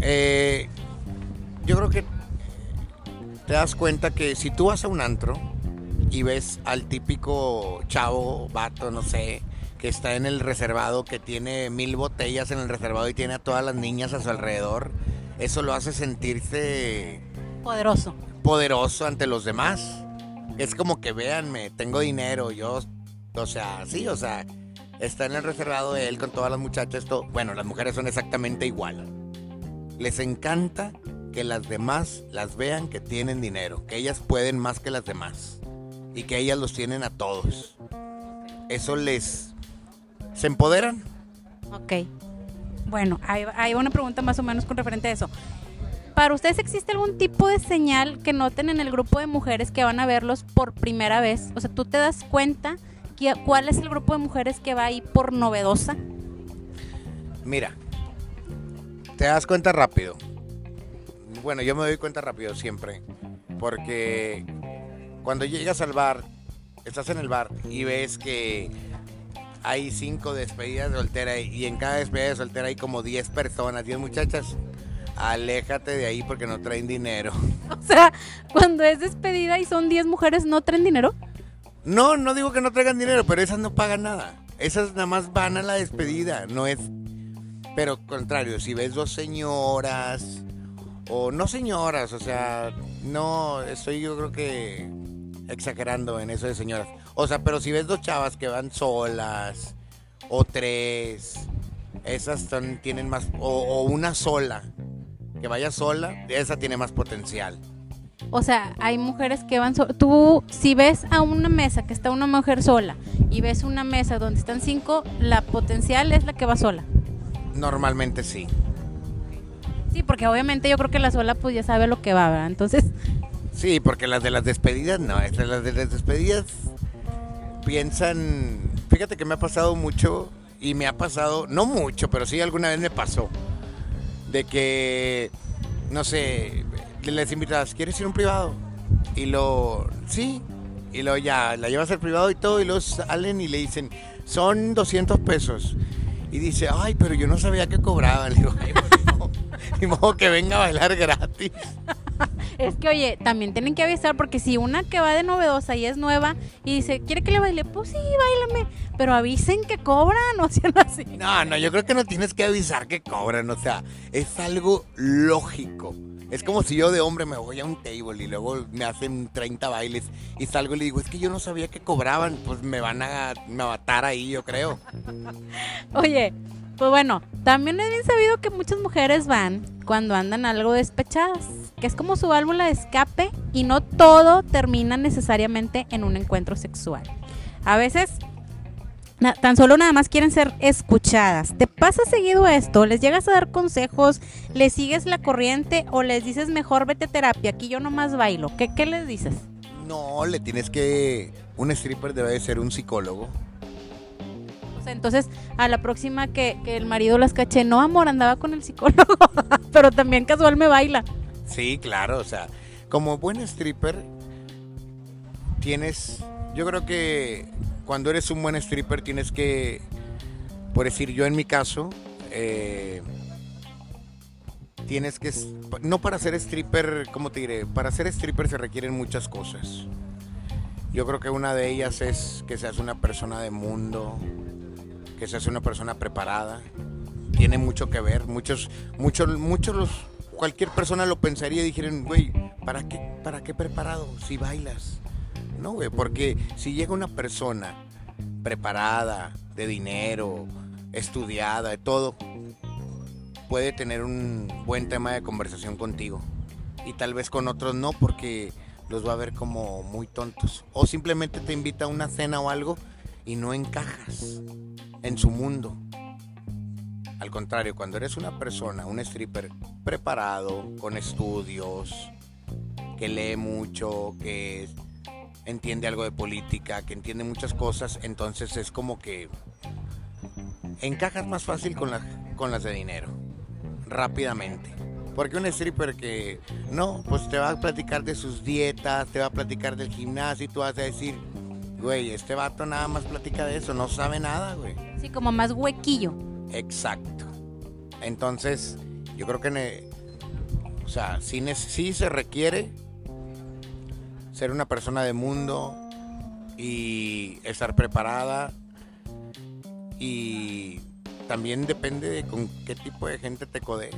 Eh, yo creo que te das cuenta que si tú vas a un antro y ves al típico chavo, vato, no sé, que está en el reservado, que tiene mil botellas en el reservado y tiene a todas las niñas a su alrededor, eso lo hace sentirse Poderoso. poderoso ante los demás. Es como que véanme, tengo dinero, yo, o sea, sí, o sea, está en el reservado de él con todas las muchachas, todo. Bueno, las mujeres son exactamente igual. Les encanta que las demás las vean que tienen dinero, que ellas pueden más que las demás y que ellas los tienen a todos. Eso les... ¿Se empoderan? Ok. Bueno, hay, hay una pregunta más o menos con referente a eso. ¿Para ustedes existe algún tipo de señal que noten en el grupo de mujeres que van a verlos por primera vez? O sea, ¿tú te das cuenta que- cuál es el grupo de mujeres que va ahí por novedosa? Mira, te das cuenta rápido. Bueno, yo me doy cuenta rápido siempre. Porque cuando llegas al bar, estás en el bar y ves que hay cinco despedidas de soltera y en cada despedida de soltera hay como 10 personas, 10 muchachas. Aléjate de ahí porque no traen dinero. O sea, cuando es despedida y son 10 mujeres, ¿no traen dinero? No, no digo que no traigan dinero, pero esas no pagan nada. Esas nada más van a la despedida, no es... Pero contrario, si ves dos señoras, o no señoras, o sea, no, estoy yo creo que exagerando en eso de señoras. O sea, pero si ves dos chavas que van solas, o tres, esas son, tienen más, o, o una sola, que vaya sola, esa tiene más potencial. O sea, hay mujeres que van so- Tú, si ves a una mesa que está una mujer sola y ves una mesa donde están cinco, la potencial es la que va sola. Normalmente sí. Sí, porque obviamente yo creo que la sola pues ya sabe lo que va, ¿verdad? Entonces, Sí, porque las de las despedidas no, las de las despedidas piensan, fíjate que me ha pasado mucho y me ha pasado, no mucho, pero sí alguna vez me pasó, de que, no sé, les invitas, ¿quieres ir a un privado? Y lo, sí, y luego ya, la llevas al privado y todo, y luego salen y le dicen, son 200 pesos. Y dice, ay, pero yo no sabía que cobraban. Le digo, ay, pues, ni modo que venga a bailar gratis. es que oye, también tienen que avisar porque si una que va de novedosa y es nueva y dice, ¿quiere que le baile? Pues sí, bailame. Pero avisen que cobran, o sea, así. No, no, yo creo que no tienes que avisar que cobran, o sea, es algo lógico. Es como si yo de hombre me voy a un table y luego me hacen 30 bailes y salgo y le digo, es que yo no sabía que cobraban, pues me van a, me matar ahí, yo creo. Oye, pues bueno, también es bien sabido que muchas mujeres van cuando andan algo despechadas, que es como su válvula de escape y no todo termina necesariamente en un encuentro sexual. A veces tan solo nada más quieren ser escuchadas. ¿Te pasa seguido esto? ¿Les llegas a dar consejos? ¿Les sigues la corriente o les dices mejor vete a terapia? Aquí yo nomás bailo. ¿Qué, qué les dices? No, le tienes que... Un stripper debe de ser un psicólogo. Entonces, a la próxima que, que el marido las caché, no, amor, andaba con el psicólogo, pero también casual me baila. Sí, claro, o sea, como buen stripper, tienes, yo creo que cuando eres un buen stripper tienes que, por decir yo en mi caso, eh, tienes que, no para ser stripper, ¿cómo te diré? Para ser stripper se requieren muchas cosas. Yo creo que una de ellas es que seas una persona de mundo, que seas una persona preparada. Tiene mucho que ver. Muchos, muchos, muchos los, cualquier persona lo pensaría y dijeran, güey, ¿para qué, para qué preparado si bailas? No, güey, porque si llega una persona preparada, de dinero, estudiada, de todo, puede tener un buen tema de conversación contigo. Y tal vez con otros no, porque los va a ver como muy tontos. O simplemente te invita a una cena o algo y no encajas en su mundo. Al contrario, cuando eres una persona, un stripper preparado, con estudios, que lee mucho, que entiende algo de política, que entiende muchas cosas, entonces es como que encajas más fácil con, con las de dinero, rápidamente. Porque un stripper que no, pues te va a platicar de sus dietas, te va a platicar del gimnasio y tú vas a decir, güey, este vato nada más platica de eso, no sabe nada, güey. Sí, como más huequillo. Exacto. Entonces, yo creo que, o sea, sí, sí se requiere ser una persona de mundo y estar preparada y también depende de con qué tipo de gente te codees.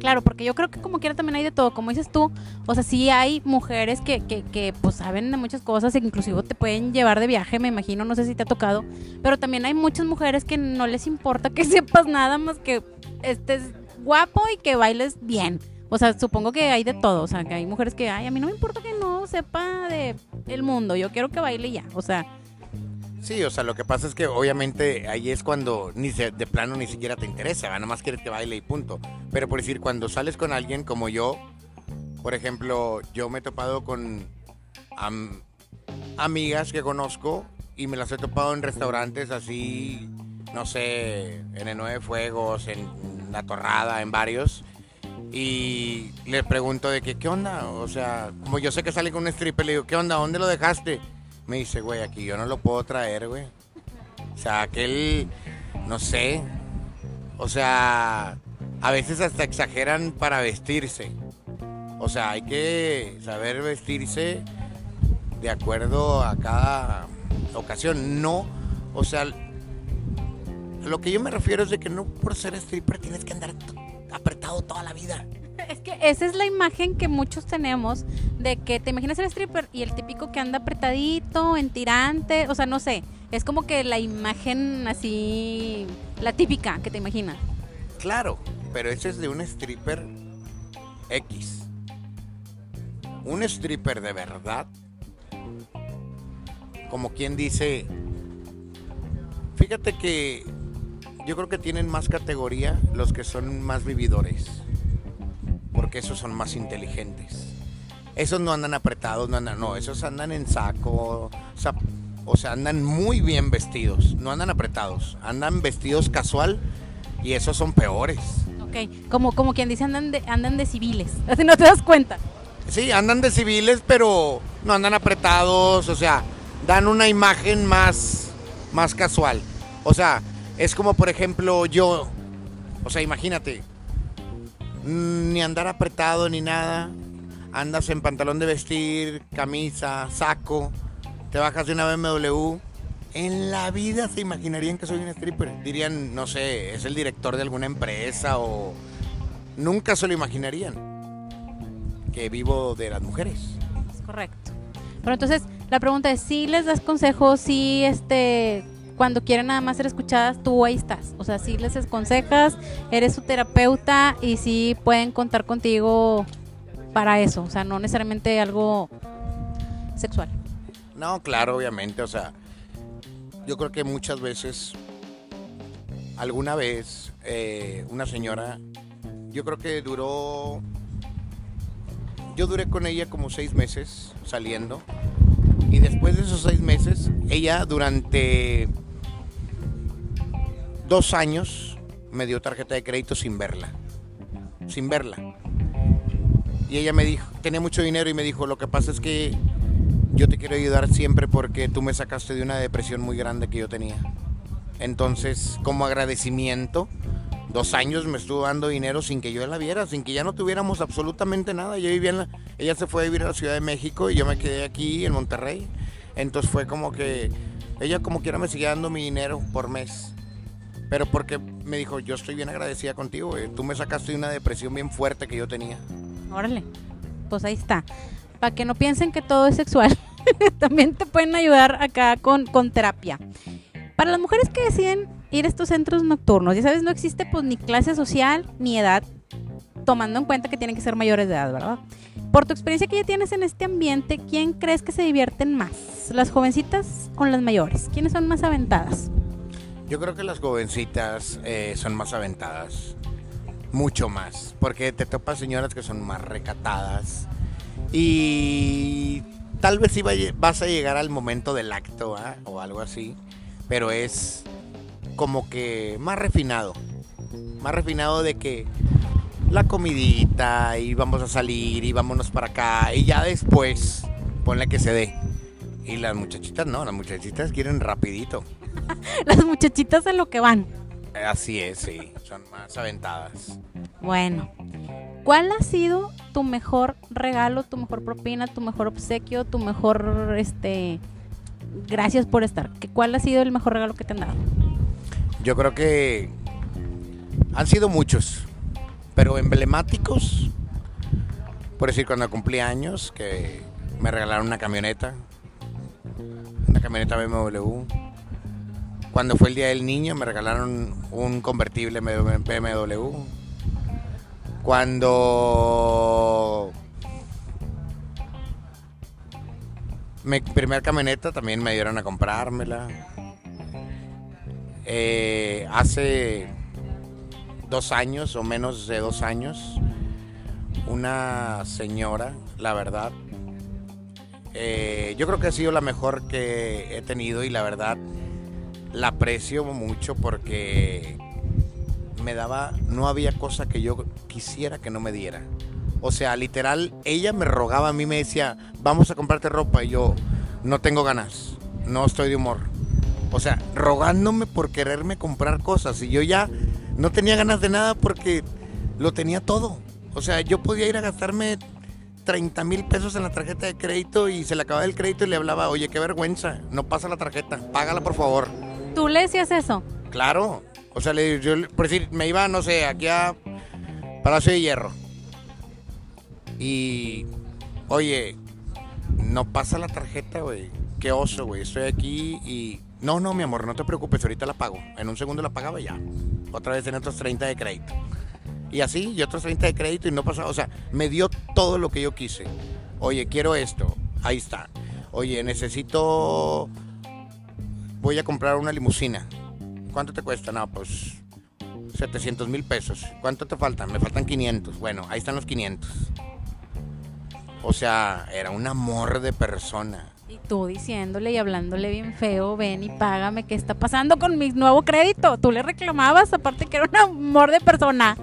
Claro, porque yo creo que como quiera también hay de todo, como dices tú, o sea, sí hay mujeres que, que, que pues saben de muchas cosas e inclusive te pueden llevar de viaje, me imagino, no sé si te ha tocado, pero también hay muchas mujeres que no les importa que sepas nada más que estés guapo y que bailes bien. O sea, supongo que hay de todo, o sea, que hay mujeres que, ay, a mí no me importa que no sepa de el mundo, yo quiero que baile ya, o sea, Sí, o sea, lo que pasa es que obviamente ahí es cuando ni de plano ni siquiera te interesa, nada más quieres que baile y punto. Pero por decir, cuando sales con alguien como yo, por ejemplo, yo me he topado con amigas que conozco y me las he topado en restaurantes así, no sé, en el Nueve Fuegos, en La Torrada, en varios. Y le pregunto de que, ¿qué onda? O sea, como yo sé que sale con un stripper, le digo, ¿qué onda? ¿Dónde lo dejaste? Me dice, güey, aquí yo no lo puedo traer, güey. O sea, aquel, no sé, o sea, a veces hasta exageran para vestirse. O sea, hay que saber vestirse de acuerdo a cada ocasión. No, o sea, lo que yo me refiero es de que no por ser stripper tienes que andar apretado toda la vida. Es que esa es la imagen que muchos tenemos de que te imaginas el stripper y el típico que anda apretadito, en tirante, o sea, no sé, es como que la imagen así, la típica que te imaginas. Claro, pero ese es de un stripper X. Un stripper de verdad, como quien dice, fíjate que yo creo que tienen más categoría los que son más vividores porque esos son más inteligentes. Esos no andan apretados, no andan, no, esos andan en saco, o sea, andan muy bien vestidos, no andan apretados, andan vestidos casual y esos son peores. Ok, como, como quien dice, andan de, andan de civiles, así no te das cuenta. Sí, andan de civiles, pero no andan apretados, o sea, dan una imagen más, más casual. O sea, es como por ejemplo yo, o sea, imagínate, ni andar apretado ni nada. Andas en pantalón de vestir, camisa, saco, te bajas de una BMW. En la vida se imaginarían que soy un stripper. Dirían, no sé, es el director de alguna empresa o... Nunca se lo imaginarían que vivo de las mujeres. Es correcto. Pero entonces, la pregunta es, si les das consejos, si este, cuando quieren nada más ser escuchadas, tú ahí estás. O sea, si les aconsejas, eres su terapeuta y si pueden contar contigo para eso. O sea, no necesariamente algo sexual. No, claro, obviamente. O sea, yo creo que muchas veces, alguna vez, eh, una señora, yo creo que duró, yo duré con ella como seis meses saliendo. Y después de esos seis meses, ella durante dos años me dio tarjeta de crédito sin verla. Sin verla. Y ella me dijo, tenía mucho dinero y me dijo, lo que pasa es que yo te quiero ayudar siempre porque tú me sacaste de una depresión muy grande que yo tenía. Entonces, como agradecimiento, dos años me estuvo dando dinero sin que yo la viera, sin que ya no tuviéramos absolutamente nada. Yo vivía en la, ella se fue a vivir a la Ciudad de México y yo me quedé aquí en Monterrey. Entonces fue como que ella como quiera me seguía dando mi dinero por mes. Pero porque me dijo, yo estoy bien agradecida contigo, tú me sacaste de una depresión bien fuerte que yo tenía. Órale, pues ahí está. Para que no piensen que todo es sexual, también te pueden ayudar acá con, con terapia. Para las mujeres que deciden ir a estos centros nocturnos, ya sabes, no existe pues ni clase social ni edad, tomando en cuenta que tienen que ser mayores de edad, ¿verdad? Por tu experiencia que ya tienes en este ambiente, ¿quién crees que se divierten más? ¿Las jovencitas o las mayores? ¿Quiénes son más aventadas? Yo creo que las jovencitas eh, son más aventadas. Mucho más. Porque te topas señoras que son más recatadas. Y tal vez iba, vas a llegar al momento del acto ¿ah? o algo así. Pero es como que más refinado. Más refinado de que la comidita y vamos a salir y vámonos para acá. Y ya después ponle que se dé. Y las muchachitas no, las muchachitas quieren rapidito. Las muchachitas en lo que van. Así es, sí, son más aventadas. Bueno, ¿cuál ha sido tu mejor regalo, tu mejor propina, tu mejor obsequio, tu mejor, este, gracias por estar? ¿Cuál ha sido el mejor regalo que te han dado? Yo creo que han sido muchos, pero emblemáticos. Por decir, cuando cumplí años, que me regalaron una camioneta, una camioneta BMW cuando fue el Día del Niño me regalaron un convertible BMW. Cuando mi primer camioneta también me dieron a comprármela. Eh, hace dos años o menos de dos años, una señora, la verdad, eh, yo creo que ha sido la mejor que he tenido y la verdad la aprecio mucho porque me daba, no había cosa que yo quisiera que no me diera. O sea, literal, ella me rogaba a mí, me decía, vamos a comprarte ropa. Y yo, no tengo ganas, no estoy de humor. O sea, rogándome por quererme comprar cosas. Y yo ya no tenía ganas de nada porque lo tenía todo. O sea, yo podía ir a gastarme 30 mil pesos en la tarjeta de crédito y se le acababa el crédito y le hablaba, oye, qué vergüenza, no pasa la tarjeta, págala por favor. ¿Tú le decías eso? Claro. O sea, le, yo, por decir, me iba, no sé, aquí a Palacio de Hierro. Y, oye, no pasa la tarjeta, güey. Qué oso, güey. Estoy aquí y... No, no, mi amor, no te preocupes, ahorita la pago. En un segundo la pagaba ya. Otra vez en otros 30 de crédito. Y así, y otros 30 de crédito y no pasaba. O sea, me dio todo lo que yo quise. Oye, quiero esto. Ahí está. Oye, necesito voy a comprar una limusina. ¿Cuánto te cuesta? No, pues 700 mil pesos. ¿Cuánto te faltan? Me faltan 500. Bueno, ahí están los 500. O sea, era un amor de persona. Y tú diciéndole y hablándole bien feo, ven y págame, ¿qué está pasando con mi nuevo crédito? Tú le reclamabas, aparte que era un amor de persona.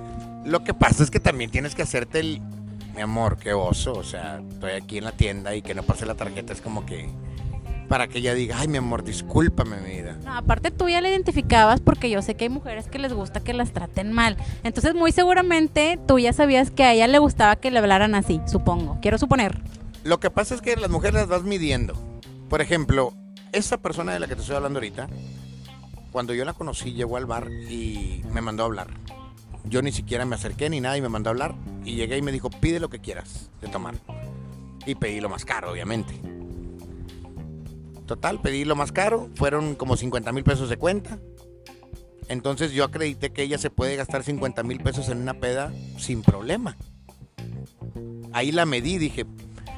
Lo que pasa es que también tienes que hacerte el... Mi amor, qué oso. O sea, estoy aquí en la tienda y que no pase la tarjeta es como que para que ella diga, ay, mi amor, discúlpame, mi vida. No, aparte tú ya la identificabas porque yo sé que hay mujeres que les gusta que las traten mal. Entonces, muy seguramente tú ya sabías que a ella le gustaba que le hablaran así, supongo. Quiero suponer. Lo que pasa es que las mujeres las vas midiendo. Por ejemplo, esa persona de la que te estoy hablando ahorita, cuando yo la conocí, llegó al bar y me mandó a hablar. Yo ni siquiera me acerqué ni nada y me mandó a hablar. Y llegué y me dijo, pide lo que quieras de tomar. Y pedí lo más caro, obviamente. Total, pedí lo más caro, fueron como 50 mil pesos de cuenta. Entonces yo acredité que ella se puede gastar 50 mil pesos en una peda sin problema. Ahí la medí, dije,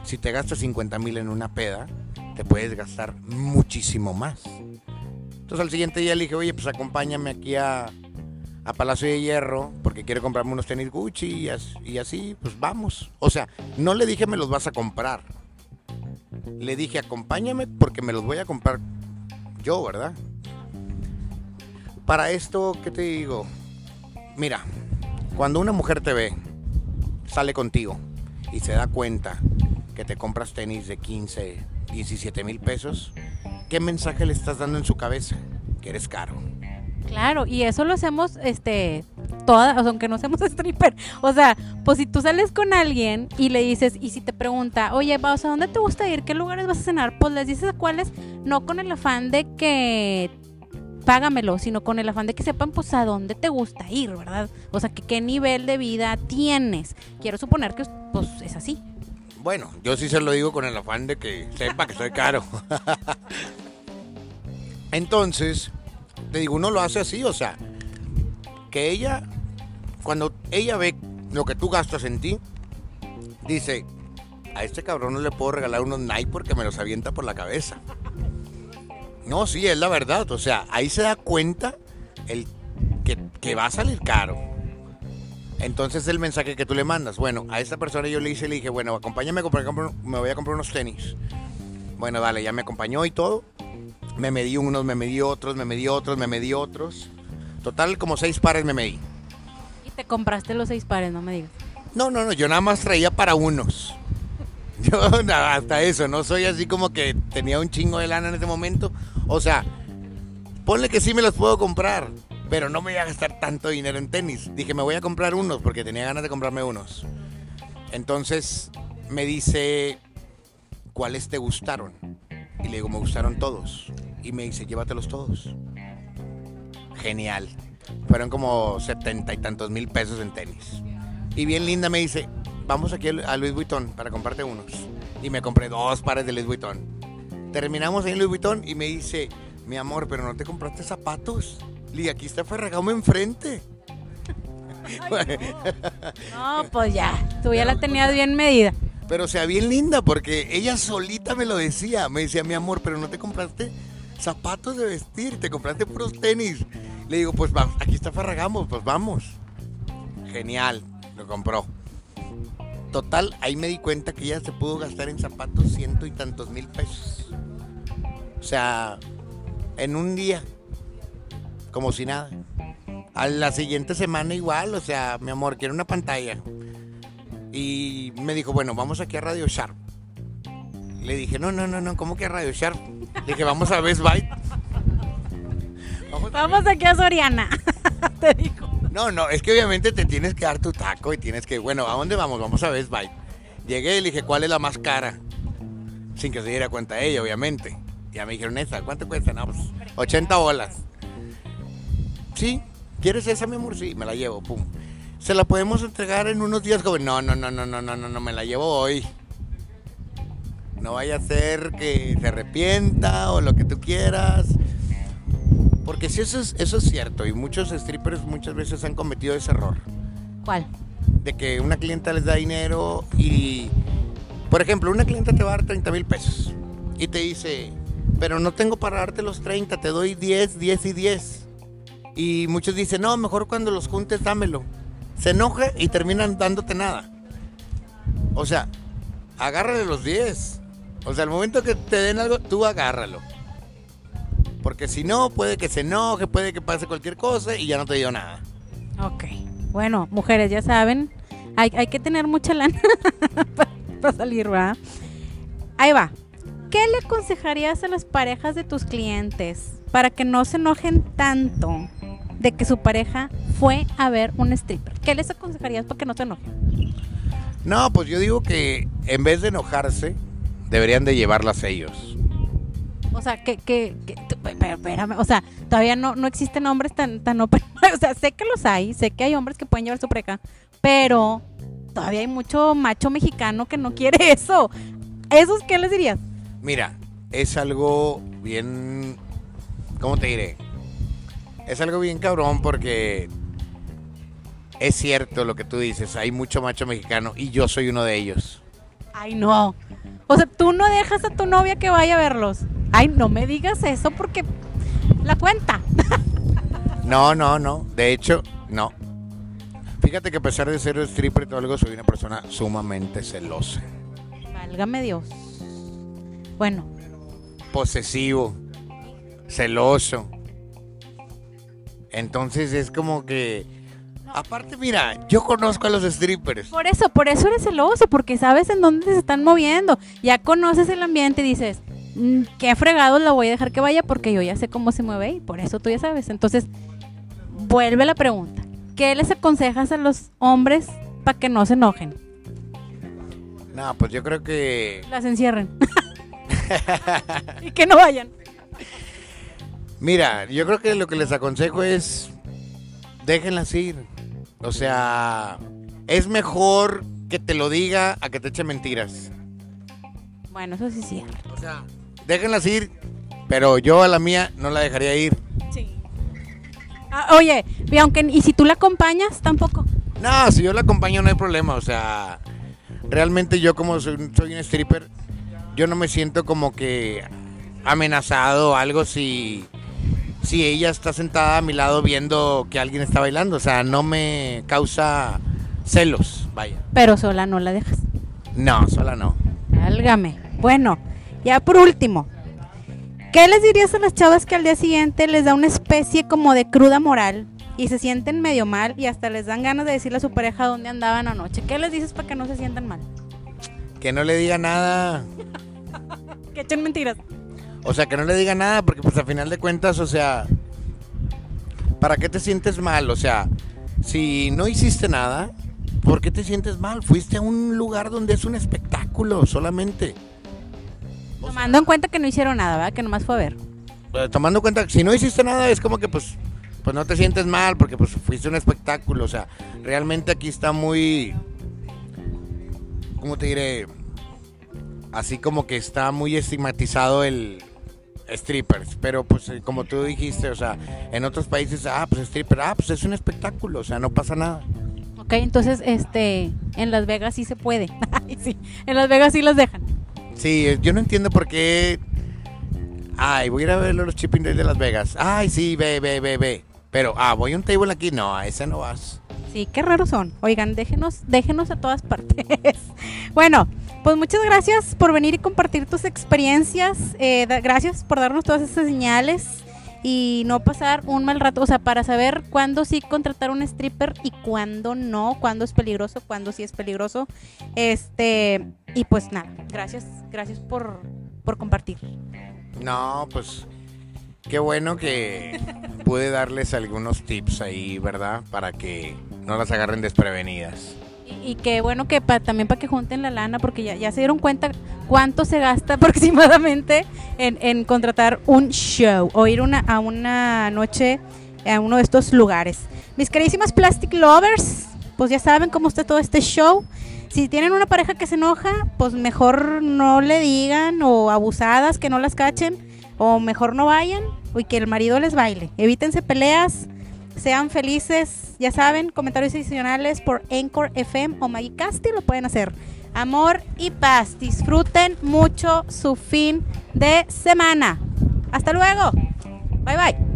si te gastas 50 mil en una peda, te puedes gastar muchísimo más. Entonces al siguiente día le dije, oye, pues acompáñame aquí a, a Palacio de Hierro porque quiero comprarme unos tenis Gucci y as- y así, pues vamos. O sea, no le dije me los vas a comprar. Le dije, acompáñame porque me los voy a comprar yo, ¿verdad? Para esto, ¿qué te digo? Mira, cuando una mujer te ve, sale contigo y se da cuenta que te compras tenis de 15, 17 mil pesos, ¿qué mensaje le estás dando en su cabeza? Que eres caro. Claro, y eso lo hacemos, este, todas, o sea, aunque no seamos stripper. O sea, pues si tú sales con alguien y le dices, y si te pregunta, oye, va, o sea, ¿dónde te gusta ir? ¿Qué lugares vas a cenar? Pues les dices a cuáles, no con el afán de que págamelo, sino con el afán de que sepan, pues, a dónde te gusta ir, ¿verdad? O sea, que qué nivel de vida tienes. Quiero suponer que, pues, es así. Bueno, yo sí se lo digo con el afán de que sepa que soy caro. Entonces, te digo, uno lo hace así, o sea, que ella, cuando ella ve lo que tú gastas en ti, dice, a este cabrón no le puedo regalar unos Nike porque me los avienta por la cabeza. No, sí, es la verdad, o sea, ahí se da cuenta el que, que va a salir caro. Entonces el mensaje que tú le mandas, bueno, a esta persona yo le hice, le dije, bueno, acompáñame, a comprar- me voy a comprar unos tenis. Bueno, dale, ya me acompañó y todo. Me medí unos, me medí otros, me medí otros, me medí otros. Total, como seis pares me medí. Y te compraste los seis pares, no me digas. No, no, no, yo nada más traía para unos. Yo hasta eso, no soy así como que tenía un chingo de lana en ese momento. O sea, ponle que sí me los puedo comprar, pero no me voy a gastar tanto dinero en tenis. Dije, me voy a comprar unos porque tenía ganas de comprarme unos. Entonces me dice, ¿cuáles te gustaron? Y le digo, me gustaron todos. Y me dice, llévatelos todos. Genial. Fueron como setenta y tantos mil pesos en tenis. Y bien linda me dice, vamos aquí a Louis Vuitton para comprarte unos. Y me compré dos pares de Louis Vuitton. Terminamos ahí en Louis Vuitton y me dice, mi amor, pero no te compraste zapatos. Dije, aquí está Ferragamo enfrente. No, pues ya, tú ya la tenías bien medida. Pero o sea, bien linda porque ella solita me lo decía. Me decía, mi amor, pero no te compraste zapatos de vestir, te compraste puros tenis. Le digo, pues va, aquí está Ferragamo, pues vamos. Genial, lo compró. Total, ahí me di cuenta que ella se pudo gastar en zapatos ciento y tantos mil pesos. O sea, en un día, como si nada. A la siguiente semana igual, o sea, mi amor, quiero una pantalla. Y me dijo, bueno, vamos aquí a Radio Sharp. Le dije, no, no, no, no, ¿cómo que a Radio Sharp? Le dije, vamos a Best Buy. Vamos aquí a Soriana, te digo. No, no, es que obviamente te tienes que dar tu taco y tienes que, bueno, ¿a dónde vamos? Vamos a Best Buy. Llegué y le dije, ¿cuál es la más cara? Sin que se diera cuenta ella, obviamente. Ya me dijeron, esa, ¿cuánto cuesta? No, pues 80 bolas. Sí, ¿quieres esa, mi amor? Sí, me la llevo, pum. ¿Se la podemos entregar en unos días, joven? No, no, no, no, no, no, no, no, me la llevo hoy. No vaya a ser que se arrepienta o lo que tú quieras. Porque si eso es, eso es cierto y muchos strippers muchas veces han cometido ese error. ¿Cuál? De que una clienta les da dinero y, por ejemplo, una clienta te va a dar 30 mil pesos y te dice, pero no tengo para darte los 30, te doy 10, 10 y 10. Y muchos dicen, no, mejor cuando los juntes dámelo. Se enoja y terminan dándote nada. O sea, agárrale los 10. O sea, al momento que te den algo, tú agárralo. Porque si no, puede que se enoje, puede que pase cualquier cosa y ya no te dio nada. Ok. Bueno, mujeres, ya saben, hay, hay que tener mucha lana para salir, ¿verdad? Ahí va. ¿Qué le aconsejarías a las parejas de tus clientes para que no se enojen tanto de que su pareja fue a ver un stripper? ¿Qué les aconsejarías para que no se enojen? No, pues yo digo que en vez de enojarse, deberían de llevarlas ellos. O sea, que, que, que- pero, espérame, o sea, todavía no, no existen hombres tan, tan open. O sea, sé que los hay, sé que hay hombres que pueden llevar su pareja, pero todavía hay mucho macho mexicano que no quiere eso. ¿Esos qué les dirías? Mira, es algo bien... ¿Cómo te diré? Es algo bien cabrón porque es cierto lo que tú dices, hay mucho macho mexicano y yo soy uno de ellos. Ay, no. O sea, tú no dejas a tu novia que vaya a verlos. Ay, no me digas eso porque La cuenta. No, no, no. De hecho, no. Fíjate que a pesar de ser stripper todo algo, soy una persona sumamente celosa. Válgame Dios. Bueno, Posesivo. Celoso. Entonces es como que... Aparte, mira, yo conozco a los strippers. por eso, por eso eres celoso, porque sabes en dónde se están moviendo. Ya conoces el ambiente y dices, "Mm, qué fregado la voy a dejar que vaya porque yo ya sé cómo se mueve y por eso tú ya sabes. Entonces, vuelve la pregunta. ¿Qué les aconsejas a los hombres para que no se enojen? No, pues yo creo que... Las encierren. y que no vayan. Mira, yo creo que lo que les aconsejo es... Déjenlas ir. O sea, es mejor que te lo diga a que te eche mentiras. Bueno, eso sí es cierto. O sea, déjenlas ir, pero yo a la mía no la dejaría ir. Sí. Ah, oye, y aunque y si tú la acompañas, tampoco. No, si yo la acompaño no hay problema. O sea, realmente yo como soy, soy un stripper, yo no me siento como que amenazado o algo si, si ella está sentada a mi lado viendo que alguien está bailando. O sea, no me causa celos, vaya. Pero sola no la dejas. No, sola no. Válgame. Bueno, ya por último. ¿Qué les dirías a las chavas que al día siguiente les da una especie como de cruda moral y se sienten medio mal y hasta les dan ganas de decirle a su pareja dónde andaban anoche? ¿Qué les dices para que no se sientan mal? Que no le diga nada. Que echen mentiras. O sea, que no le diga nada, porque pues a final de cuentas, o sea, ¿para qué te sientes mal? O sea, si no hiciste nada, ¿por qué te sientes mal? Fuiste a un lugar donde es un espectáculo solamente. Tomando en cuenta que no hicieron nada, ¿verdad? Que nomás fue a ver. Eh, Tomando en cuenta que si no hiciste nada, es como que pues, pues no te sientes mal, porque pues fuiste a un espectáculo. O sea, realmente aquí está muy, ¿cómo te diré? Así como que está muy estigmatizado el strippers, pero pues eh, como tú dijiste, o sea, en otros países, ah, pues stripper, ah, pues es un espectáculo, o sea, no pasa nada. Ok, entonces, este, en Las Vegas sí se puede. Ay, sí, en Las Vegas sí las dejan. Sí, eh, yo no entiendo por qué. Ay, voy a ir a ver los Chipping Days de Las Vegas. Ay, sí, ve, ve, ve, ve. Pero, ah, voy a un table aquí. No, a ese no vas. Sí, qué raros son. Oigan, déjenos, déjenos a todas partes. bueno, pues muchas gracias por venir y compartir tus experiencias. Eh, gracias por darnos todas esas señales y no pasar un mal rato. O sea, para saber cuándo sí contratar un stripper y cuándo no, cuándo es peligroso, cuándo sí es peligroso. Este, y pues nada, gracias, gracias por, por compartir. No, pues qué bueno que pude darles algunos tips ahí, ¿verdad? Para que no las agarren desprevenidas. Y, qué bueno que pa- también para que junten la lana, porque ya, ya se dieron cuenta cuánto se gasta aproximadamente en, en contratar un show o ir una, a una noche a uno de estos lugares. Mis queridísimas Plastic Lovers, pues ya saben cómo está todo este show. Si tienen una pareja que se enoja, pues mejor no le digan o abusadas que no las cachen o mejor no vayan y que el marido les baile. Evítense peleas, sean felices, ya saben, comentarios adicionales por Anchor FM o Magicasti lo pueden hacer. Amor y paz. Disfruten mucho su fin de semana. Hasta luego. Bye bye.